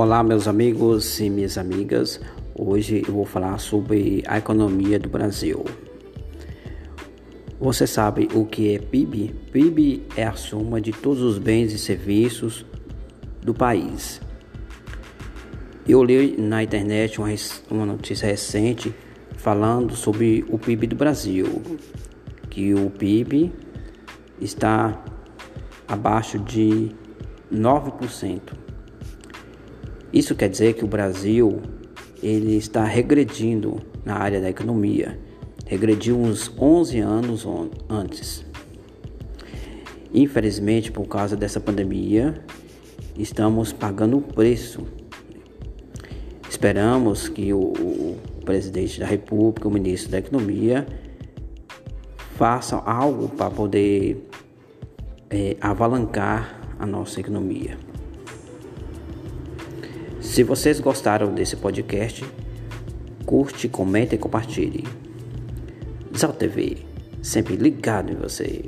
Olá, meus amigos e minhas amigas. Hoje eu vou falar sobre a economia do Brasil. Você sabe o que é PIB? PIB é a soma de todos os bens e serviços do país. Eu li na internet uma, notícia recente falando sobre o PIB do Brasil, que o PIB está abaixo de 9%. Isso quer dizer que o Brasil ele está regredindo na área da economia, regrediu uns 11 anos antes. Infelizmente, por causa dessa pandemia, estamos pagando o preço. Esperamos que o, presidente da República, o ministro da Economia, façam algo para poder é, avalancar a nossa economia. Se vocês gostaram desse podcast, curte, comente e compartilhe. Zal TV, sempre ligado em você.